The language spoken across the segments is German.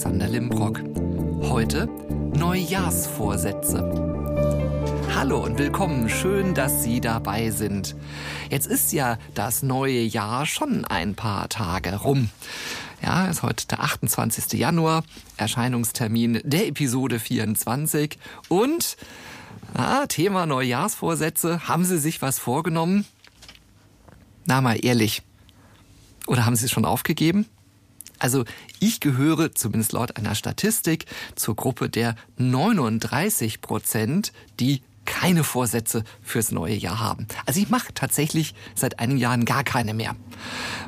Alexander Limbrock. Heute Neujahrsvorsätze. Hallo und willkommen, schön, dass Sie dabei sind. Jetzt ist ja das neue Jahr schon ein paar Tage rum. Ja, ist heute der 28. Januar, Erscheinungstermin der Episode 24 und ah, Thema Neujahrsvorsätze. Haben Sie sich was vorgenommen? Na mal ehrlich. Oder haben Sie es schon aufgegeben? Also ich gehöre, zumindest laut einer Statistik, zur Gruppe der 39 Prozent, die keine Vorsätze fürs neue Jahr haben. Also ich mache tatsächlich seit einigen Jahren gar keine mehr,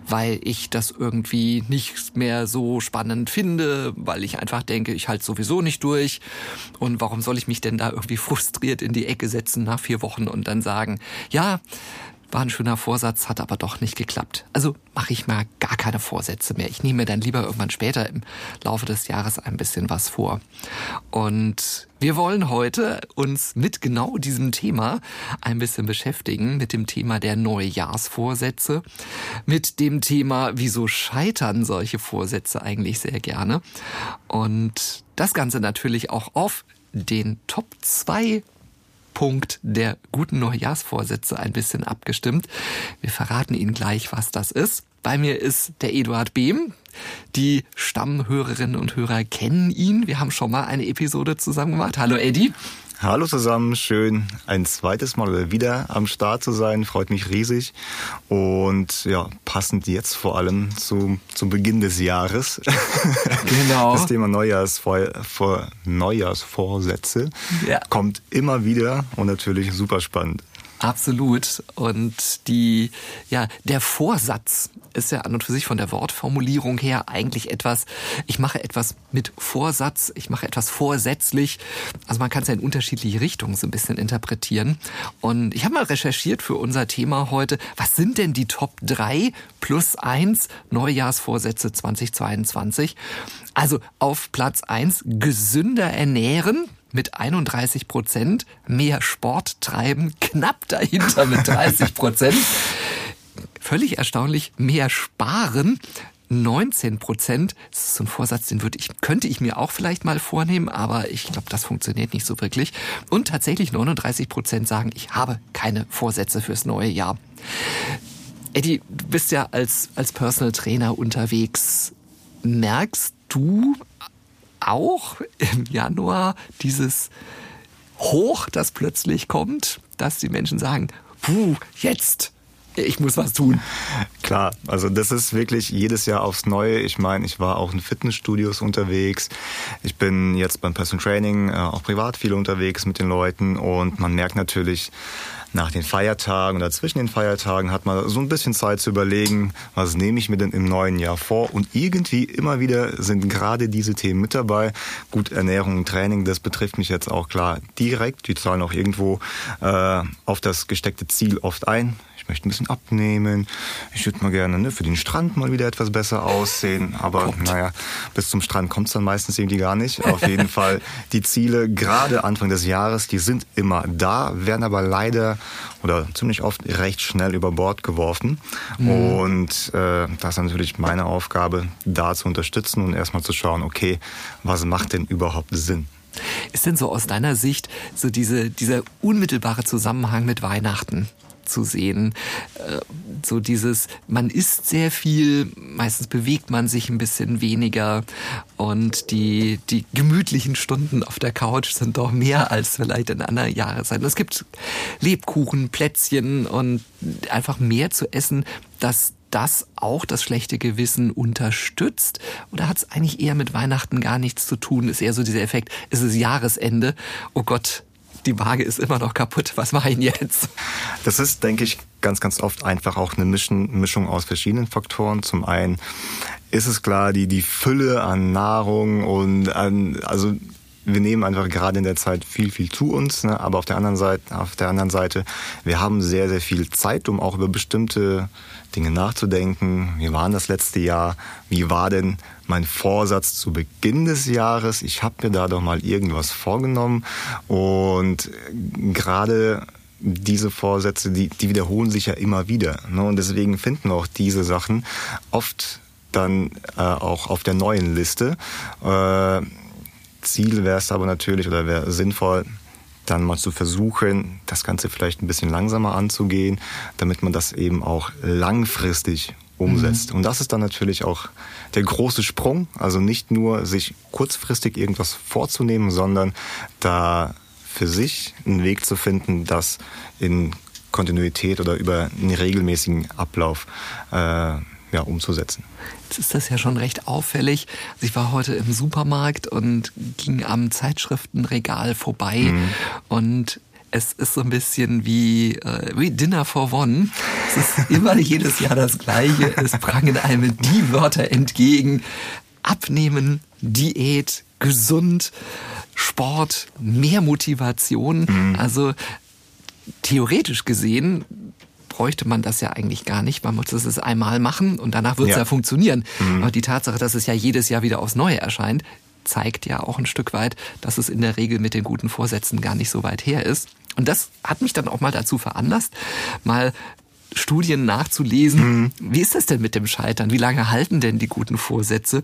weil ich das irgendwie nicht mehr so spannend finde, weil ich einfach denke, ich halte sowieso nicht durch und warum soll ich mich denn da irgendwie frustriert in die Ecke setzen nach vier Wochen und dann sagen, ja, war ein schöner Vorsatz, hat aber doch nicht geklappt. Also mache ich mal gar keine Vorsätze mehr. Ich nehme mir dann lieber irgendwann später im Laufe des Jahres ein bisschen was vor. Und wir wollen heute uns mit genau diesem Thema ein bisschen beschäftigen, mit dem Thema der Neujahrsvorsätze, mit dem Thema, wieso scheitern solche Vorsätze eigentlich sehr gerne. Und das Ganze natürlich auch auf den Top 2 Punkt der guten Neujahrsvorsätze ein bisschen abgestimmt. Wir verraten Ihnen gleich, was das ist. Bei mir ist der Eduard Behm. Die Stammhörerinnen und Hörer kennen ihn. Wir haben schon mal eine Episode zusammen gemacht. Hallo Eddie. Hallo zusammen, schön ein zweites Mal wieder am Start zu sein, freut mich riesig und ja, passend jetzt vor allem zu, zum Beginn des Jahres. Genau. Das Thema Neujahrsvor, vor, Neujahrsvorsätze ja. kommt immer wieder und natürlich super spannend. Absolut. Und die, ja, der Vorsatz ist ja an und für sich von der Wortformulierung her eigentlich etwas, ich mache etwas mit Vorsatz, ich mache etwas vorsätzlich. Also man kann es ja in unterschiedliche Richtungen so ein bisschen interpretieren. Und ich habe mal recherchiert für unser Thema heute, was sind denn die Top 3 plus 1 Neujahrsvorsätze 2022? Also auf Platz 1 gesünder ernähren mit 31 Prozent, mehr Sport treiben, knapp dahinter mit 30 Prozent. Völlig erstaunlich, mehr sparen. 19 Prozent. Das ist so ein Vorsatz, den würde ich, könnte ich mir auch vielleicht mal vornehmen, aber ich glaube, das funktioniert nicht so wirklich. Und tatsächlich 39 Prozent sagen, ich habe keine Vorsätze fürs neue Jahr. Eddie, du bist ja als, als Personal Trainer unterwegs. Merkst du auch im Januar dieses Hoch, das plötzlich kommt, dass die Menschen sagen, puh, jetzt ich muss was tun. Klar, also das ist wirklich jedes Jahr aufs Neue. Ich meine, ich war auch in Fitnessstudios unterwegs. Ich bin jetzt beim Personal Training äh, auch privat viel unterwegs mit den Leuten und man merkt natürlich, nach den Feiertagen oder zwischen den Feiertagen hat man so ein bisschen Zeit zu überlegen, was nehme ich mir denn im neuen Jahr vor. Und irgendwie immer wieder sind gerade diese Themen mit dabei. Gut, Ernährung und Training, das betrifft mich jetzt auch klar direkt. Die zahlen auch irgendwo äh, auf das gesteckte Ziel oft ein möchte ein bisschen abnehmen, ich würde mal gerne ne, für den Strand mal wieder etwas besser aussehen. Aber Kommt. naja, bis zum Strand kommt es dann meistens irgendwie gar nicht. Auf jeden Fall, die Ziele, gerade Anfang des Jahres, die sind immer da, werden aber leider oder ziemlich oft recht schnell über Bord geworfen. Mhm. Und äh, das ist natürlich meine Aufgabe, da zu unterstützen und erstmal zu schauen, okay, was macht denn überhaupt Sinn? Ist denn so aus deiner Sicht so diese, dieser unmittelbare Zusammenhang mit Weihnachten? Zu sehen. Äh, so dieses, man isst sehr viel, meistens bewegt man sich ein bisschen weniger und die, die gemütlichen Stunden auf der Couch sind doch mehr als vielleicht in anderen Jahreszeiten. Es gibt Lebkuchen, Plätzchen und einfach mehr zu essen, dass das auch das schlechte Gewissen unterstützt? Oder hat es eigentlich eher mit Weihnachten gar nichts zu tun? Ist eher so dieser Effekt, es ist Jahresende, oh Gott, die Waage ist immer noch kaputt. Was mache ich jetzt? Das ist, denke ich, ganz, ganz oft einfach auch eine Mischung, Mischung aus verschiedenen Faktoren. Zum einen ist es klar, die, die Fülle an Nahrung und an, also wir nehmen einfach gerade in der Zeit viel, viel zu uns, ne? aber auf der anderen Seite, auf der anderen Seite, wir haben sehr, sehr viel Zeit, um auch über bestimmte Dinge nachzudenken. Wie war das letzte Jahr? Wie war denn mein Vorsatz zu Beginn des Jahres? Ich habe mir da doch mal irgendwas vorgenommen und gerade diese Vorsätze, die, die wiederholen sich ja immer wieder. Ne? Und deswegen finden wir auch diese Sachen oft dann äh, auch auf der neuen Liste. Äh, Ziel wäre es aber natürlich oder wäre sinnvoll, dann mal zu versuchen, das Ganze vielleicht ein bisschen langsamer anzugehen, damit man das eben auch langfristig umsetzt. Mhm. Und das ist dann natürlich auch der große Sprung. Also nicht nur sich kurzfristig irgendwas vorzunehmen, sondern da für sich einen Weg zu finden, das in Kontinuität oder über einen regelmäßigen Ablauf äh, ja, umzusetzen. Jetzt ist das ja schon recht auffällig. Also ich war heute im Supermarkt und ging am Zeitschriftenregal vorbei mhm. und es ist so ein bisschen wie, äh, wie Dinner for One. Es ist immer jedes Jahr das Gleiche. Es prangen einem die Wörter entgegen. Abnehmen, Diät, gesund, Sport, mehr Motivation. Mhm. Also theoretisch gesehen bräuchte man das ja eigentlich gar nicht. Man muss es einmal machen und danach wird es ja. ja. funktionieren. Mhm. Aber die Tatsache, dass es ja jedes Jahr wieder aufs Neue erscheint, zeigt ja auch ein Stück weit, dass es in der Regel mit den guten Vorsätzen gar nicht so weit her ist. Und das hat mich dann auch mal dazu veranlasst, mal Studien nachzulesen. Mhm. Wie ist das denn mit dem Scheitern? Wie lange halten denn die guten Vorsätze?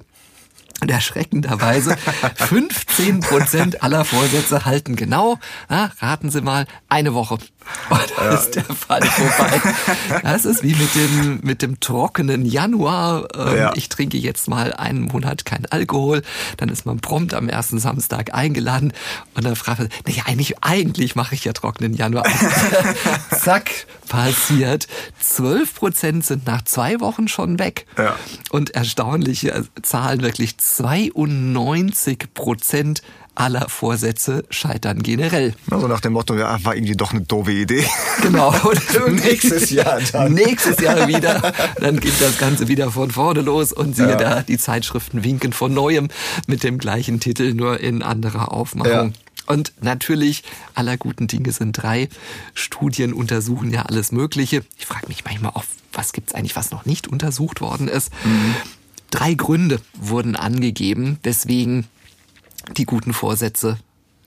Und erschreckenderweise 15 Prozent aller Vorsätze halten genau, na, raten Sie mal, eine Woche. Und da ja. ist der Fall vorbei. Das ist wie mit dem, mit dem trockenen Januar. Ähm, ja. Ich trinke jetzt mal einen Monat kein Alkohol. Dann ist man prompt am ersten Samstag eingeladen. Und dann fragt man, naja, eigentlich, eigentlich mache ich ja trockenen Januar. Zack, passiert. 12 Prozent sind nach zwei Wochen schon weg. Ja. Und erstaunliche Zahlen wirklich 92 Prozent aller Vorsätze scheitern generell. Also nach dem Motto, ja, war irgendwie doch eine doofe Idee. Genau. Nächstes Jahr dann. Nächstes Jahr wieder. Dann geht das Ganze wieder von vorne los und siehe ja. da, die Zeitschriften winken von neuem mit dem gleichen Titel, nur in anderer Aufmachung. Ja. Und natürlich, aller guten Dinge sind drei. Studien untersuchen ja alles Mögliche. Ich frage mich manchmal auch, was gibt's eigentlich, was noch nicht untersucht worden ist. Mhm. Drei Gründe wurden angegeben, weswegen die guten Vorsätze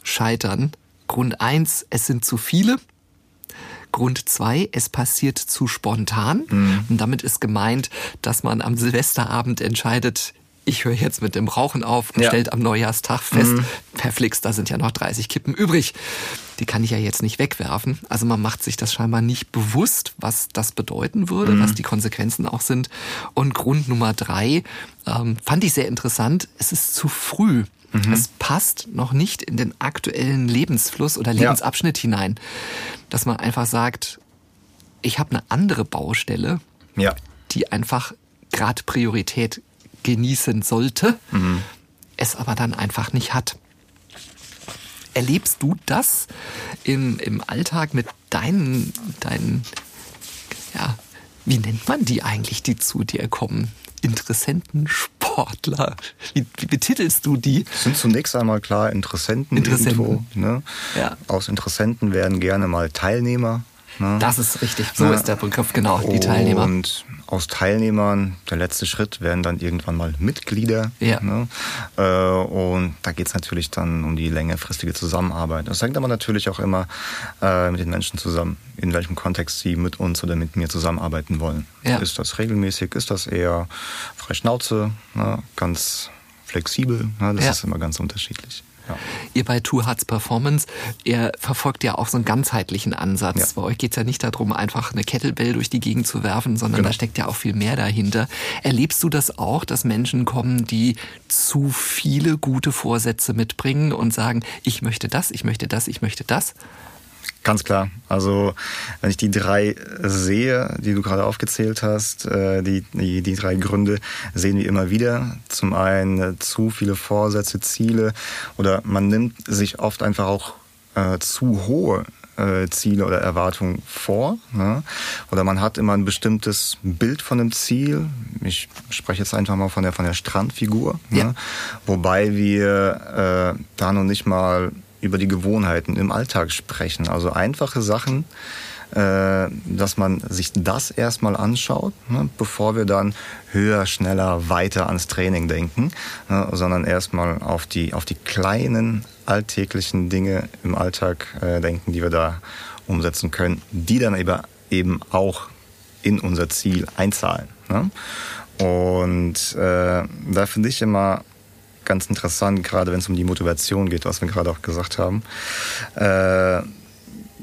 scheitern. Grund eins: es sind zu viele. Grund zwei: es passiert zu spontan. Mhm. Und damit ist gemeint, dass man am Silvesterabend entscheidet, ich höre jetzt mit dem Rauchen auf und ja. stellt am Neujahrstag fest, mhm. Flix, da sind ja noch 30 Kippen übrig. Die kann ich ja jetzt nicht wegwerfen. Also man macht sich das scheinbar nicht bewusst, was das bedeuten würde, mhm. was die Konsequenzen auch sind. Und Grund Nummer drei ähm, fand ich sehr interessant. Es ist zu früh. Mhm. Es passt noch nicht in den aktuellen Lebensfluss oder Lebensabschnitt ja. hinein, dass man einfach sagt, ich habe eine andere Baustelle, ja. die einfach gerade Priorität genießen sollte, mhm. es aber dann einfach nicht hat. Erlebst du das im, im Alltag mit deinen, deinen, ja, wie nennt man die eigentlich, die zu dir kommen? Interessenten, Sportler? Wie, wie betitelst du die? Das sind zunächst einmal klar Interessenten. Interessenten. Irgendwo, ne? ja. Aus Interessenten werden gerne mal Teilnehmer. Ne? Das ist richtig, so ne? ist der Begriff, genau, die Teilnehmer. Und aus Teilnehmern, der letzte Schritt, werden dann irgendwann mal Mitglieder. Ja. Ne? Äh, und da geht es natürlich dann um die längerfristige Zusammenarbeit. Das hängt aber natürlich auch immer äh, mit den Menschen zusammen, in welchem Kontext sie mit uns oder mit mir zusammenarbeiten wollen. Ja. Ist das regelmäßig? Ist das eher frei Schnauze? Ne? Ganz flexibel? Ne? Das ja. ist immer ganz unterschiedlich. Ja. Ihr bei Two Hearts Performance, ihr verfolgt ja auch so einen ganzheitlichen Ansatz. Ja. Bei euch geht es ja nicht darum, einfach eine Kettlebell durch die Gegend zu werfen, sondern genau. da steckt ja auch viel mehr dahinter. Erlebst du das auch, dass Menschen kommen, die zu viele gute Vorsätze mitbringen und sagen, ich möchte das, ich möchte das, ich möchte das? Ganz klar. Also wenn ich die drei sehe, die du gerade aufgezählt hast, äh, die, die, die drei Gründe sehen wir immer wieder. Zum einen zu viele Vorsätze, Ziele oder man nimmt sich oft einfach auch äh, zu hohe äh, Ziele oder Erwartungen vor. Ne? Oder man hat immer ein bestimmtes Bild von dem Ziel. Ich spreche jetzt einfach mal von der, von der Strandfigur. Ne? Ja. Ne? Wobei wir äh, da noch nicht mal über die Gewohnheiten im Alltag sprechen. Also einfache Sachen, äh, dass man sich das erstmal anschaut, ne, bevor wir dann höher, schneller, weiter ans Training denken, ne, sondern erstmal auf die, auf die kleinen alltäglichen Dinge im Alltag äh, denken, die wir da umsetzen können, die dann eben auch in unser Ziel einzahlen. Ne? Und äh, da finde ich immer ganz interessant, gerade wenn es um die Motivation geht, was wir gerade auch gesagt haben, äh,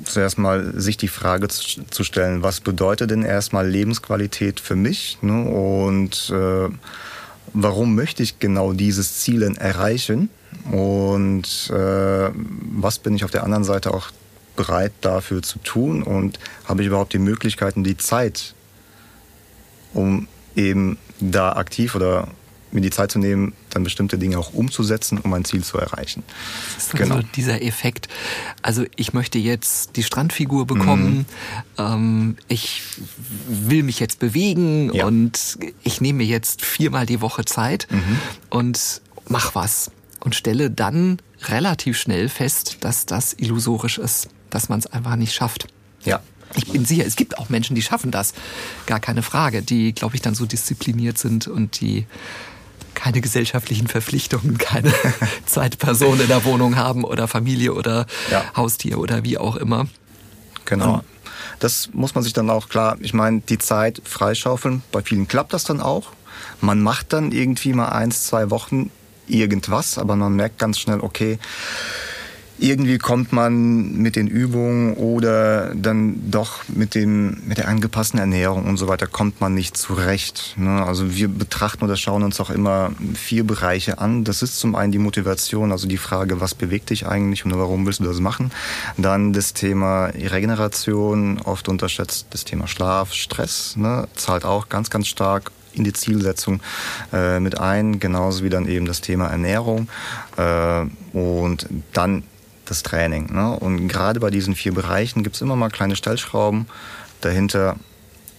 zuerst mal sich die Frage zu stellen, was bedeutet denn erstmal Lebensqualität für mich ne? und äh, warum möchte ich genau dieses Ziel erreichen? Und äh, was bin ich auf der anderen Seite auch bereit dafür zu tun? Und habe ich überhaupt die Möglichkeiten, die Zeit, um eben da aktiv oder mir die Zeit zu nehmen, dann bestimmte Dinge auch umzusetzen, um ein Ziel zu erreichen. Das ist genau. so dieser Effekt. Also ich möchte jetzt die Strandfigur bekommen, mhm. ähm, ich will mich jetzt bewegen ja. und ich nehme mir jetzt viermal die Woche Zeit mhm. und mach was und stelle dann relativ schnell fest, dass das illusorisch ist, dass man es einfach nicht schafft. Ja. Ich bin sicher, es gibt auch Menschen, die schaffen das. Gar keine Frage. Die, glaube ich, dann so diszipliniert sind und die keine gesellschaftlichen Verpflichtungen, keine Zeitperson in der Wohnung haben oder Familie oder ja. Haustier oder wie auch immer. Genau. Um, das muss man sich dann auch klar, ich meine, die Zeit freischaufeln, bei vielen klappt das dann auch. Man macht dann irgendwie mal eins, zwei Wochen irgendwas, aber man merkt ganz schnell, okay, irgendwie kommt man mit den Übungen oder dann doch mit dem mit der angepassten Ernährung und so weiter kommt man nicht zurecht. Ne? Also wir betrachten oder schauen uns auch immer vier Bereiche an. Das ist zum einen die Motivation, also die Frage, was bewegt dich eigentlich und warum willst du das machen? Dann das Thema Regeneration, oft unterschätzt das Thema Schlaf, Stress, ne? zahlt auch ganz ganz stark in die Zielsetzung äh, mit ein, genauso wie dann eben das Thema Ernährung äh, und dann das Training. Ne? Und gerade bei diesen vier Bereichen gibt es immer mal kleine Stellschrauben dahinter.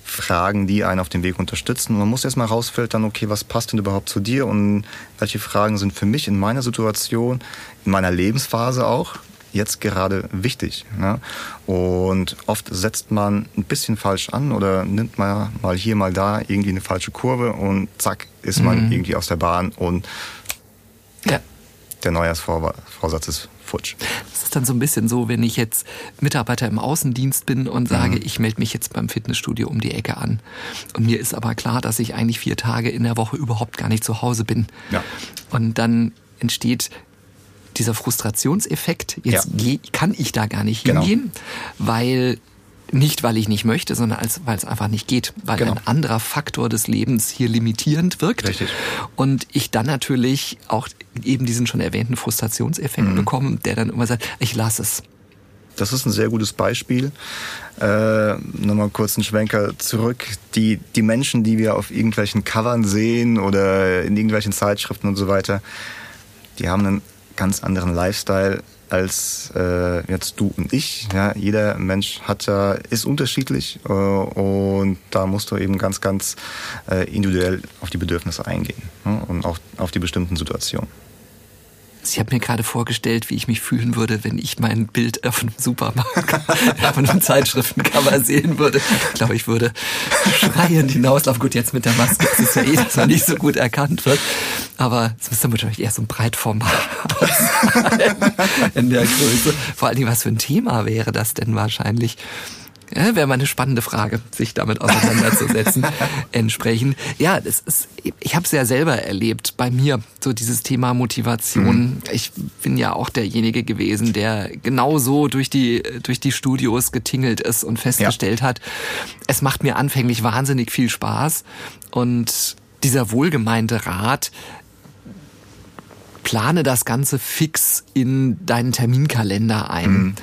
Fragen, die einen auf dem Weg unterstützen. man muss erstmal rausfiltern, okay, was passt denn überhaupt zu dir und welche Fragen sind für mich in meiner Situation, in meiner Lebensphase auch jetzt gerade wichtig. Ne? Und oft setzt man ein bisschen falsch an oder nimmt man mal hier, mal da irgendwie eine falsche Kurve und zack, ist man mhm. irgendwie aus der Bahn und ja. der Neujahrsvorsatz ist futsch. Das ist dann so ein bisschen so, wenn ich jetzt Mitarbeiter im Außendienst bin und sage, mhm. ich melde mich jetzt beim Fitnessstudio um die Ecke an. Und mir ist aber klar, dass ich eigentlich vier Tage in der Woche überhaupt gar nicht zu Hause bin. Ja. Und dann entsteht dieser Frustrationseffekt, jetzt ja. kann ich da gar nicht genau. hingehen, weil nicht, weil ich nicht möchte, sondern als, weil es einfach nicht geht, weil genau. ein anderer Faktor des Lebens hier limitierend wirkt. Richtig. Und ich dann natürlich auch eben diesen schon erwähnten Frustrationseffekt mhm. bekomme, der dann immer sagt, ich lasse es. Das ist ein sehr gutes Beispiel. Äh, Nochmal kurz einen Schwenker zurück. Die, die Menschen, die wir auf irgendwelchen Covern sehen oder in irgendwelchen Zeitschriften und so weiter, die haben einen ganz anderen Lifestyle als äh, jetzt du und ich. Ja, jeder Mensch hat ja, ist unterschiedlich äh, und da musst du eben ganz, ganz äh, individuell auf die Bedürfnisse eingehen ne? und auch auf die bestimmten Situationen. Ich habe mir gerade vorgestellt, wie ich mich fühlen würde, wenn ich mein Bild auf einem Supermarkt, auf einem Zeitschriftencover sehen würde. Ich glaube, ich würde schreiend hinauslaufen. Gut, jetzt mit der Maske ist es ja eh, dass man nicht so gut erkannt wird. Aber es müsste wahrscheinlich eher so ein Breitformat in der Größe. Vor allen Dingen, was für ein Thema wäre das denn wahrscheinlich? Ja, Wäre mal eine spannende Frage, sich damit auseinanderzusetzen. entsprechend. Ja, das ist, ich habe es ja selber erlebt bei mir, so dieses Thema Motivation. Mhm. Ich bin ja auch derjenige gewesen, der genauso durch die, durch die Studios getingelt ist und festgestellt ja. hat, es macht mir anfänglich wahnsinnig viel Spaß. Und dieser wohlgemeinte Rat, plane das Ganze fix in deinen Terminkalender ein. Mhm.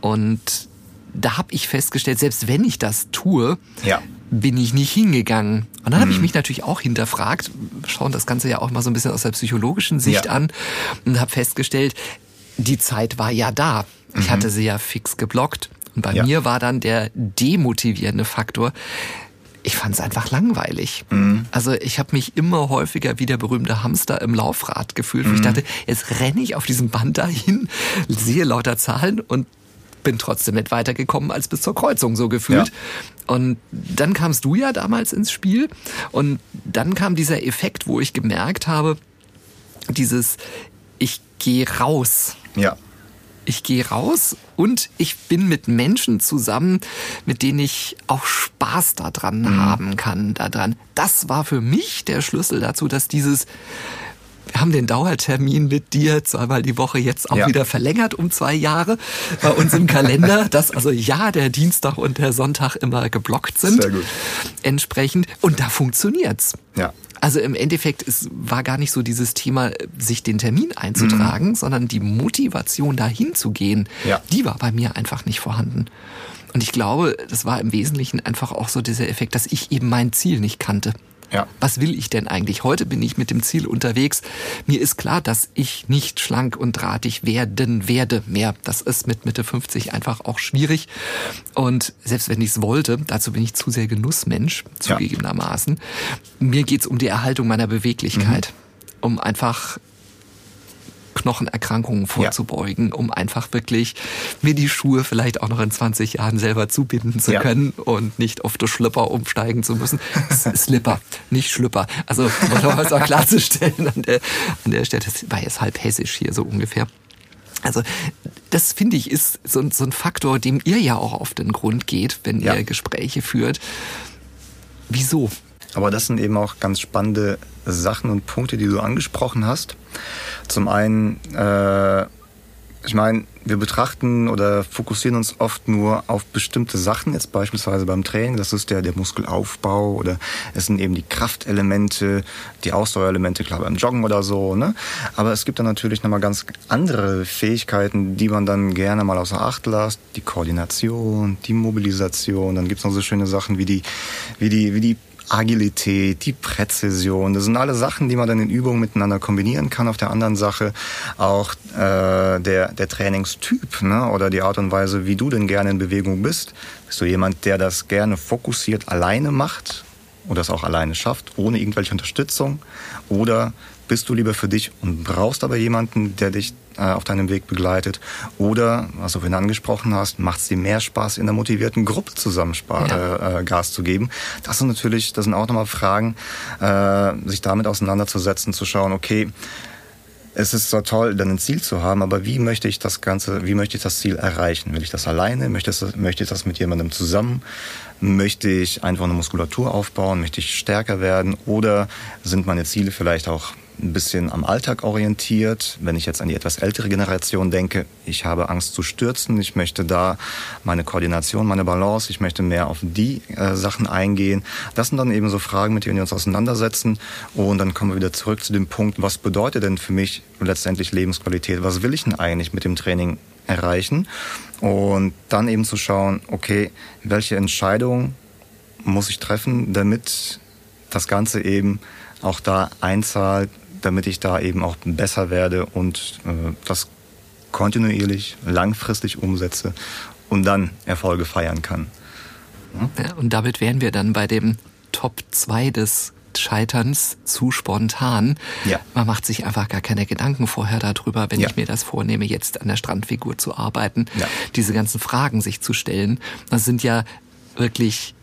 Und da habe ich festgestellt, selbst wenn ich das tue, ja. bin ich nicht hingegangen. Und dann habe ich mhm. mich natürlich auch hinterfragt, schauen das Ganze ja auch mal so ein bisschen aus der psychologischen Sicht ja. an und habe festgestellt, die Zeit war ja da. Ich mhm. hatte sie ja fix geblockt. Und bei ja. mir war dann der demotivierende Faktor, ich fand es einfach langweilig. Mhm. Also ich habe mich immer häufiger wie der berühmte Hamster im Laufrad gefühlt. Mhm. Ich dachte, jetzt renne ich auf diesem Band dahin, sehe lauter Zahlen und bin trotzdem nicht weitergekommen als bis zur Kreuzung so gefühlt. Ja. Und dann kamst du ja damals ins Spiel und dann kam dieser Effekt, wo ich gemerkt habe, dieses ich gehe raus. Ja. ich gehe raus und ich bin mit Menschen zusammen, mit denen ich auch Spaß daran mhm. haben kann, daran. Das war für mich der Schlüssel dazu, dass dieses wir haben den Dauertermin mit dir zweimal die Woche jetzt auch ja. wieder verlängert um zwei Jahre bei uns im Kalender, dass also ja der Dienstag und der Sonntag immer geblockt sind. Sehr gut. Entsprechend. Und da funktioniert's. Ja. Also im Endeffekt es war gar nicht so dieses Thema, sich den Termin einzutragen, mhm. sondern die Motivation dahin zu gehen, ja. die war bei mir einfach nicht vorhanden. Und ich glaube, das war im Wesentlichen einfach auch so dieser Effekt, dass ich eben mein Ziel nicht kannte. Ja. Was will ich denn eigentlich? Heute bin ich mit dem Ziel unterwegs. Mir ist klar, dass ich nicht schlank und drahtig werden werde mehr. Das ist mit Mitte 50 einfach auch schwierig. Und selbst wenn ich es wollte, dazu bin ich zu sehr Genussmensch, zugegebenermaßen. Ja. Mir geht's um die Erhaltung meiner Beweglichkeit. Mhm. Um einfach Knochenerkrankungen vorzubeugen, ja. um einfach wirklich mir die Schuhe vielleicht auch noch in 20 Jahren selber zubinden zu ja. können und nicht auf das Schlipper umsteigen zu müssen. Slipper, nicht Schlüpper. Also, um das auch klarzustellen an der, an der Stelle, das war jetzt halb hessisch hier so ungefähr. Also das finde ich ist so, so, ein Faktor, dem ihr ja auch auf den Grund geht, wenn ja. ihr Gespräche führt. Wieso? Aber das sind eben auch ganz spannende Sachen und Punkte, die du angesprochen hast. Zum einen, äh, ich meine, wir betrachten oder fokussieren uns oft nur auf bestimmte Sachen, jetzt beispielsweise beim Training, das ist der, der Muskelaufbau oder es sind eben die Kraftelemente, die Ausdauerelemente, klar beim Joggen oder so. Ne? Aber es gibt dann natürlich nochmal ganz andere Fähigkeiten, die man dann gerne mal außer Acht lässt. Die Koordination, die Mobilisation, dann gibt's noch so schöne Sachen wie die, wie die, wie die Agilität, die Präzision. Das sind alle Sachen, die man dann in Übungen miteinander kombinieren kann. Auf der anderen Sache auch äh, der, der Trainingstyp ne? oder die Art und Weise, wie du denn gerne in Bewegung bist. Bist du jemand, der das gerne fokussiert alleine macht oder es auch alleine schafft, ohne irgendwelche Unterstützung? Oder bist du lieber für dich und brauchst aber jemanden, der dich auf deinem Weg begleitet? Oder, was du vorhin angesprochen hast, macht es dir mehr Spaß, in einer motivierten Gruppe zusammen ja. äh, äh, Gas zu geben? Das sind natürlich, das sind auch nochmal Fragen, äh, sich damit auseinanderzusetzen, zu schauen, okay, es ist zwar toll, dann ein Ziel zu haben, aber wie möchte ich das Ganze, wie möchte ich das Ziel erreichen? Will ich das alleine? Möchte, das, möchte ich das mit jemandem zusammen? Möchte ich einfach eine Muskulatur aufbauen? Möchte ich stärker werden? Oder sind meine Ziele vielleicht auch ein bisschen am Alltag orientiert. Wenn ich jetzt an die etwas ältere Generation denke, ich habe Angst zu stürzen, ich möchte da meine Koordination, meine Balance, ich möchte mehr auf die äh, Sachen eingehen. Das sind dann eben so Fragen, mit denen wir uns auseinandersetzen. Und dann kommen wir wieder zurück zu dem Punkt, was bedeutet denn für mich letztendlich Lebensqualität? Was will ich denn eigentlich mit dem Training erreichen? Und dann eben zu schauen, okay, welche Entscheidung muss ich treffen, damit das Ganze eben auch da einzahlt damit ich da eben auch besser werde und äh, das kontinuierlich, langfristig umsetze und dann Erfolge feiern kann. Ja, und damit wären wir dann bei dem Top 2 des Scheiterns zu spontan. Ja. Man macht sich einfach gar keine Gedanken vorher darüber, wenn ja. ich mir das vornehme, jetzt an der Strandfigur zu arbeiten, ja. diese ganzen Fragen sich zu stellen. Das sind ja wirklich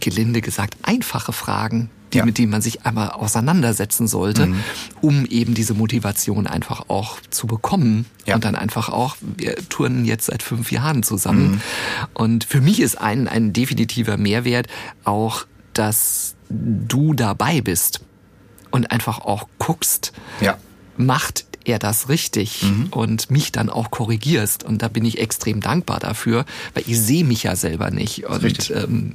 gelinde gesagt einfache Fragen, die, ja. mit denen man sich einmal auseinandersetzen sollte, mhm. um eben diese Motivation einfach auch zu bekommen. Ja. Und dann einfach auch, wir turnen jetzt seit fünf Jahren zusammen. Mhm. Und für mich ist ein, ein definitiver Mehrwert auch, dass du dabei bist und einfach auch guckst, ja. macht er das richtig mhm. und mich dann auch korrigierst. Und da bin ich extrem dankbar dafür, weil ich sehe mich ja selber nicht. Und ähm,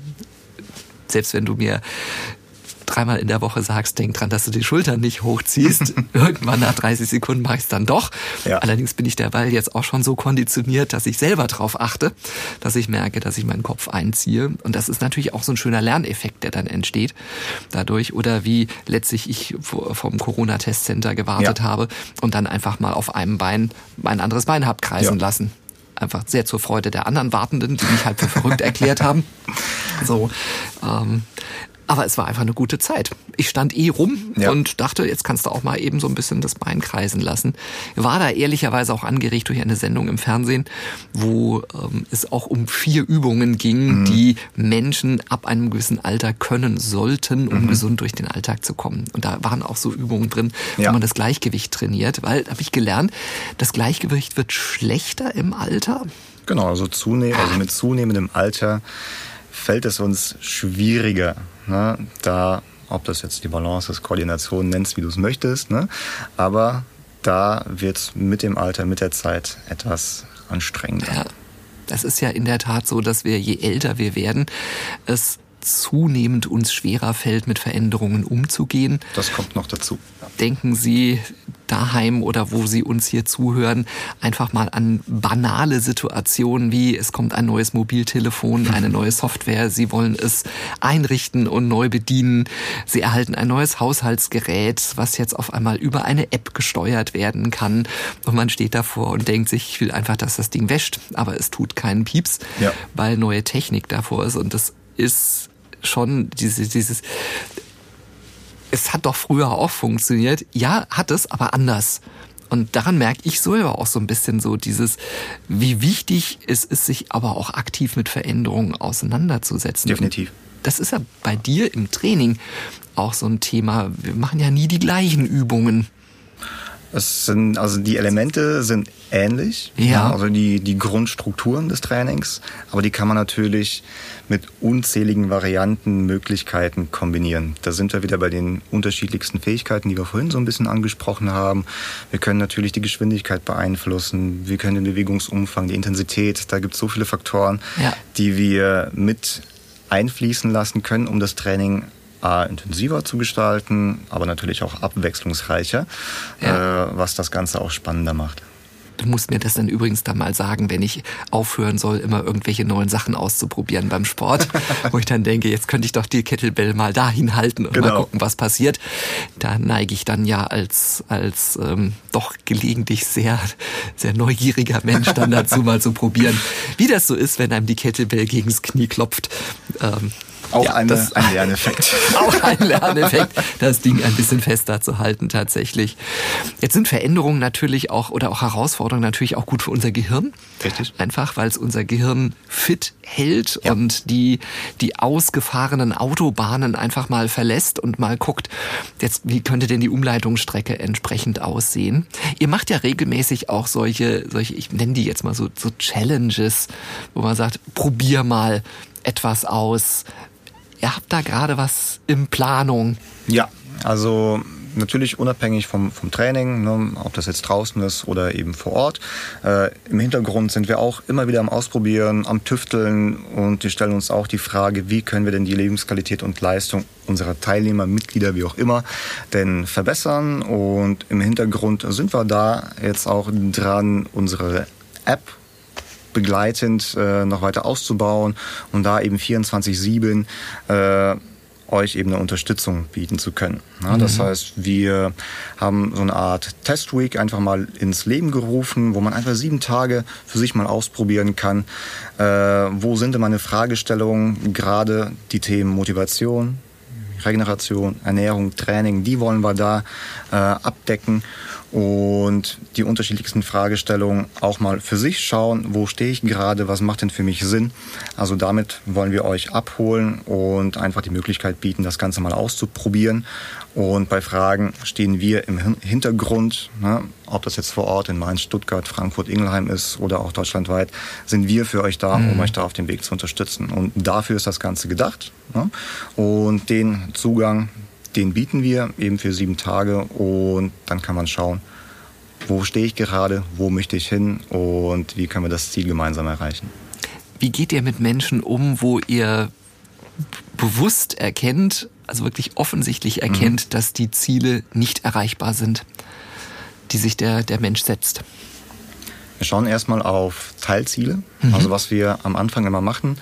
selbst wenn du mir dreimal in der Woche sagst, denk dran, dass du die Schultern nicht hochziehst. Irgendwann nach 30 Sekunden mache ich es dann doch. Ja. Allerdings bin ich derweil jetzt auch schon so konditioniert, dass ich selber drauf achte, dass ich merke, dass ich meinen Kopf einziehe. Und das ist natürlich auch so ein schöner Lerneffekt, der dann entsteht dadurch. Oder wie letztlich ich vom Corona-Testcenter gewartet ja. habe und dann einfach mal auf einem Bein mein anderes Bein hab kreisen ja. lassen einfach sehr zur Freude der anderen Wartenden, die mich halt für verrückt erklärt haben. So, ähm, Aber es war einfach eine gute Zeit. Ich stand eh rum ja. und dachte, jetzt kannst du auch mal eben so ein bisschen das Bein kreisen lassen. War da ehrlicherweise auch angeregt durch eine Sendung im Fernsehen, wo ähm, es auch um vier Übungen ging, mhm. die Menschen ab einem gewissen Alter können sollten, um mhm. gesund durch den Alltag zu kommen. Und da waren auch so Übungen drin, ja. wo man das Gleichgewicht trainiert, weil, habe ich gelernt, das Gleichgewicht wird schlechter im Alter. Genau, also, zunehm, also mit zunehmendem Alter fällt es uns schwieriger, ne, da, ob das jetzt die Balance ist, Koordination nennst, wie du es möchtest, ne, aber da wird es mit dem Alter, mit der Zeit etwas anstrengender. Ja. Das ist ja in der Tat so, dass wir, je älter wir werden, es zunehmend uns schwerer fällt, mit Veränderungen umzugehen. Das kommt noch dazu. Denken Sie daheim oder wo Sie uns hier zuhören, einfach mal an banale Situationen wie es kommt ein neues Mobiltelefon, eine neue Software, Sie wollen es einrichten und neu bedienen. Sie erhalten ein neues Haushaltsgerät, was jetzt auf einmal über eine App gesteuert werden kann und man steht davor und denkt sich, ich will einfach, dass das Ding wäscht, aber es tut keinen Pieps, ja. weil neue Technik davor ist und das ist schon diese, dieses, es hat doch früher auch funktioniert. Ja, hat es, aber anders. Und daran merke ich selber auch so ein bisschen so dieses, wie wichtig es ist, sich aber auch aktiv mit Veränderungen auseinanderzusetzen. Definitiv. Das ist ja bei dir im Training auch so ein Thema. Wir machen ja nie die gleichen Übungen. Es sind, also die Elemente sind ähnlich, ja. also die, die Grundstrukturen des Trainings, aber die kann man natürlich mit unzähligen Varianten, Möglichkeiten kombinieren. Da sind wir wieder bei den unterschiedlichsten Fähigkeiten, die wir vorhin so ein bisschen angesprochen haben. Wir können natürlich die Geschwindigkeit beeinflussen, wir können den Bewegungsumfang, die Intensität, da gibt es so viele Faktoren, ja. die wir mit einfließen lassen können, um das Training A, intensiver zu gestalten, aber natürlich auch abwechslungsreicher, ja. äh, was das Ganze auch spannender macht. Du musst mir das dann übrigens dann mal sagen, wenn ich aufhören soll, immer irgendwelche neuen Sachen auszuprobieren beim Sport, wo ich dann denke, jetzt könnte ich doch die Kettlebell mal dahin halten und genau. mal gucken, was passiert. Da neige ich dann ja als als ähm, doch gelegentlich sehr sehr neugieriger Mensch dann dazu mal zu probieren, wie das so ist, wenn einem die Kettlebell gegens Knie klopft. Ähm, auch ja, eine, das, ein Lerneffekt. auch ein Lerneffekt, das Ding ein bisschen fester zu halten tatsächlich. Jetzt sind Veränderungen natürlich auch oder auch Herausforderungen natürlich auch gut für unser Gehirn. Richtig. Einfach, weil es unser Gehirn fit hält ja. und die, die ausgefahrenen Autobahnen einfach mal verlässt und mal guckt, jetzt, wie könnte denn die Umleitungsstrecke entsprechend aussehen? Ihr macht ja regelmäßig auch solche, solche, ich nenne die jetzt mal so, so Challenges, wo man sagt, probier mal etwas aus, Ihr habt da gerade was in Planung. Ja, also natürlich unabhängig vom, vom Training, ne, ob das jetzt draußen ist oder eben vor Ort. Äh, Im Hintergrund sind wir auch immer wieder am Ausprobieren, am Tüfteln und wir stellen uns auch die Frage, wie können wir denn die Lebensqualität und Leistung unserer Teilnehmer, Mitglieder, wie auch immer, denn verbessern. Und im Hintergrund sind wir da jetzt auch dran, unsere App begleitend äh, noch weiter auszubauen und da eben 24-7 äh, euch eben eine Unterstützung bieten zu können. Ja, das mhm. heißt, wir haben so eine Art Testweek einfach mal ins Leben gerufen, wo man einfach sieben Tage für sich mal ausprobieren kann, äh, wo sind denn meine Fragestellungen, gerade die Themen Motivation, Regeneration, Ernährung, Training, die wollen wir da äh, abdecken und die unterschiedlichsten Fragestellungen auch mal für sich schauen, wo stehe ich gerade, was macht denn für mich Sinn. Also damit wollen wir euch abholen und einfach die Möglichkeit bieten, das Ganze mal auszuprobieren. Und bei Fragen stehen wir im Hintergrund, ne, ob das jetzt vor Ort in Mainz, Stuttgart, Frankfurt, Ingelheim ist oder auch deutschlandweit, sind wir für euch da, um mhm. euch da auf dem Weg zu unterstützen. Und dafür ist das Ganze gedacht. Ne? Und den Zugang, den bieten wir eben für sieben Tage und dann kann man schauen, wo stehe ich gerade, wo möchte ich hin und wie können wir das Ziel gemeinsam erreichen. Wie geht ihr mit Menschen um, wo ihr bewusst erkennt, also wirklich offensichtlich erkennt, mhm. dass die Ziele nicht erreichbar sind, die sich der, der Mensch setzt? Wir schauen erstmal auf Teilziele, mhm. also was wir am Anfang immer machen.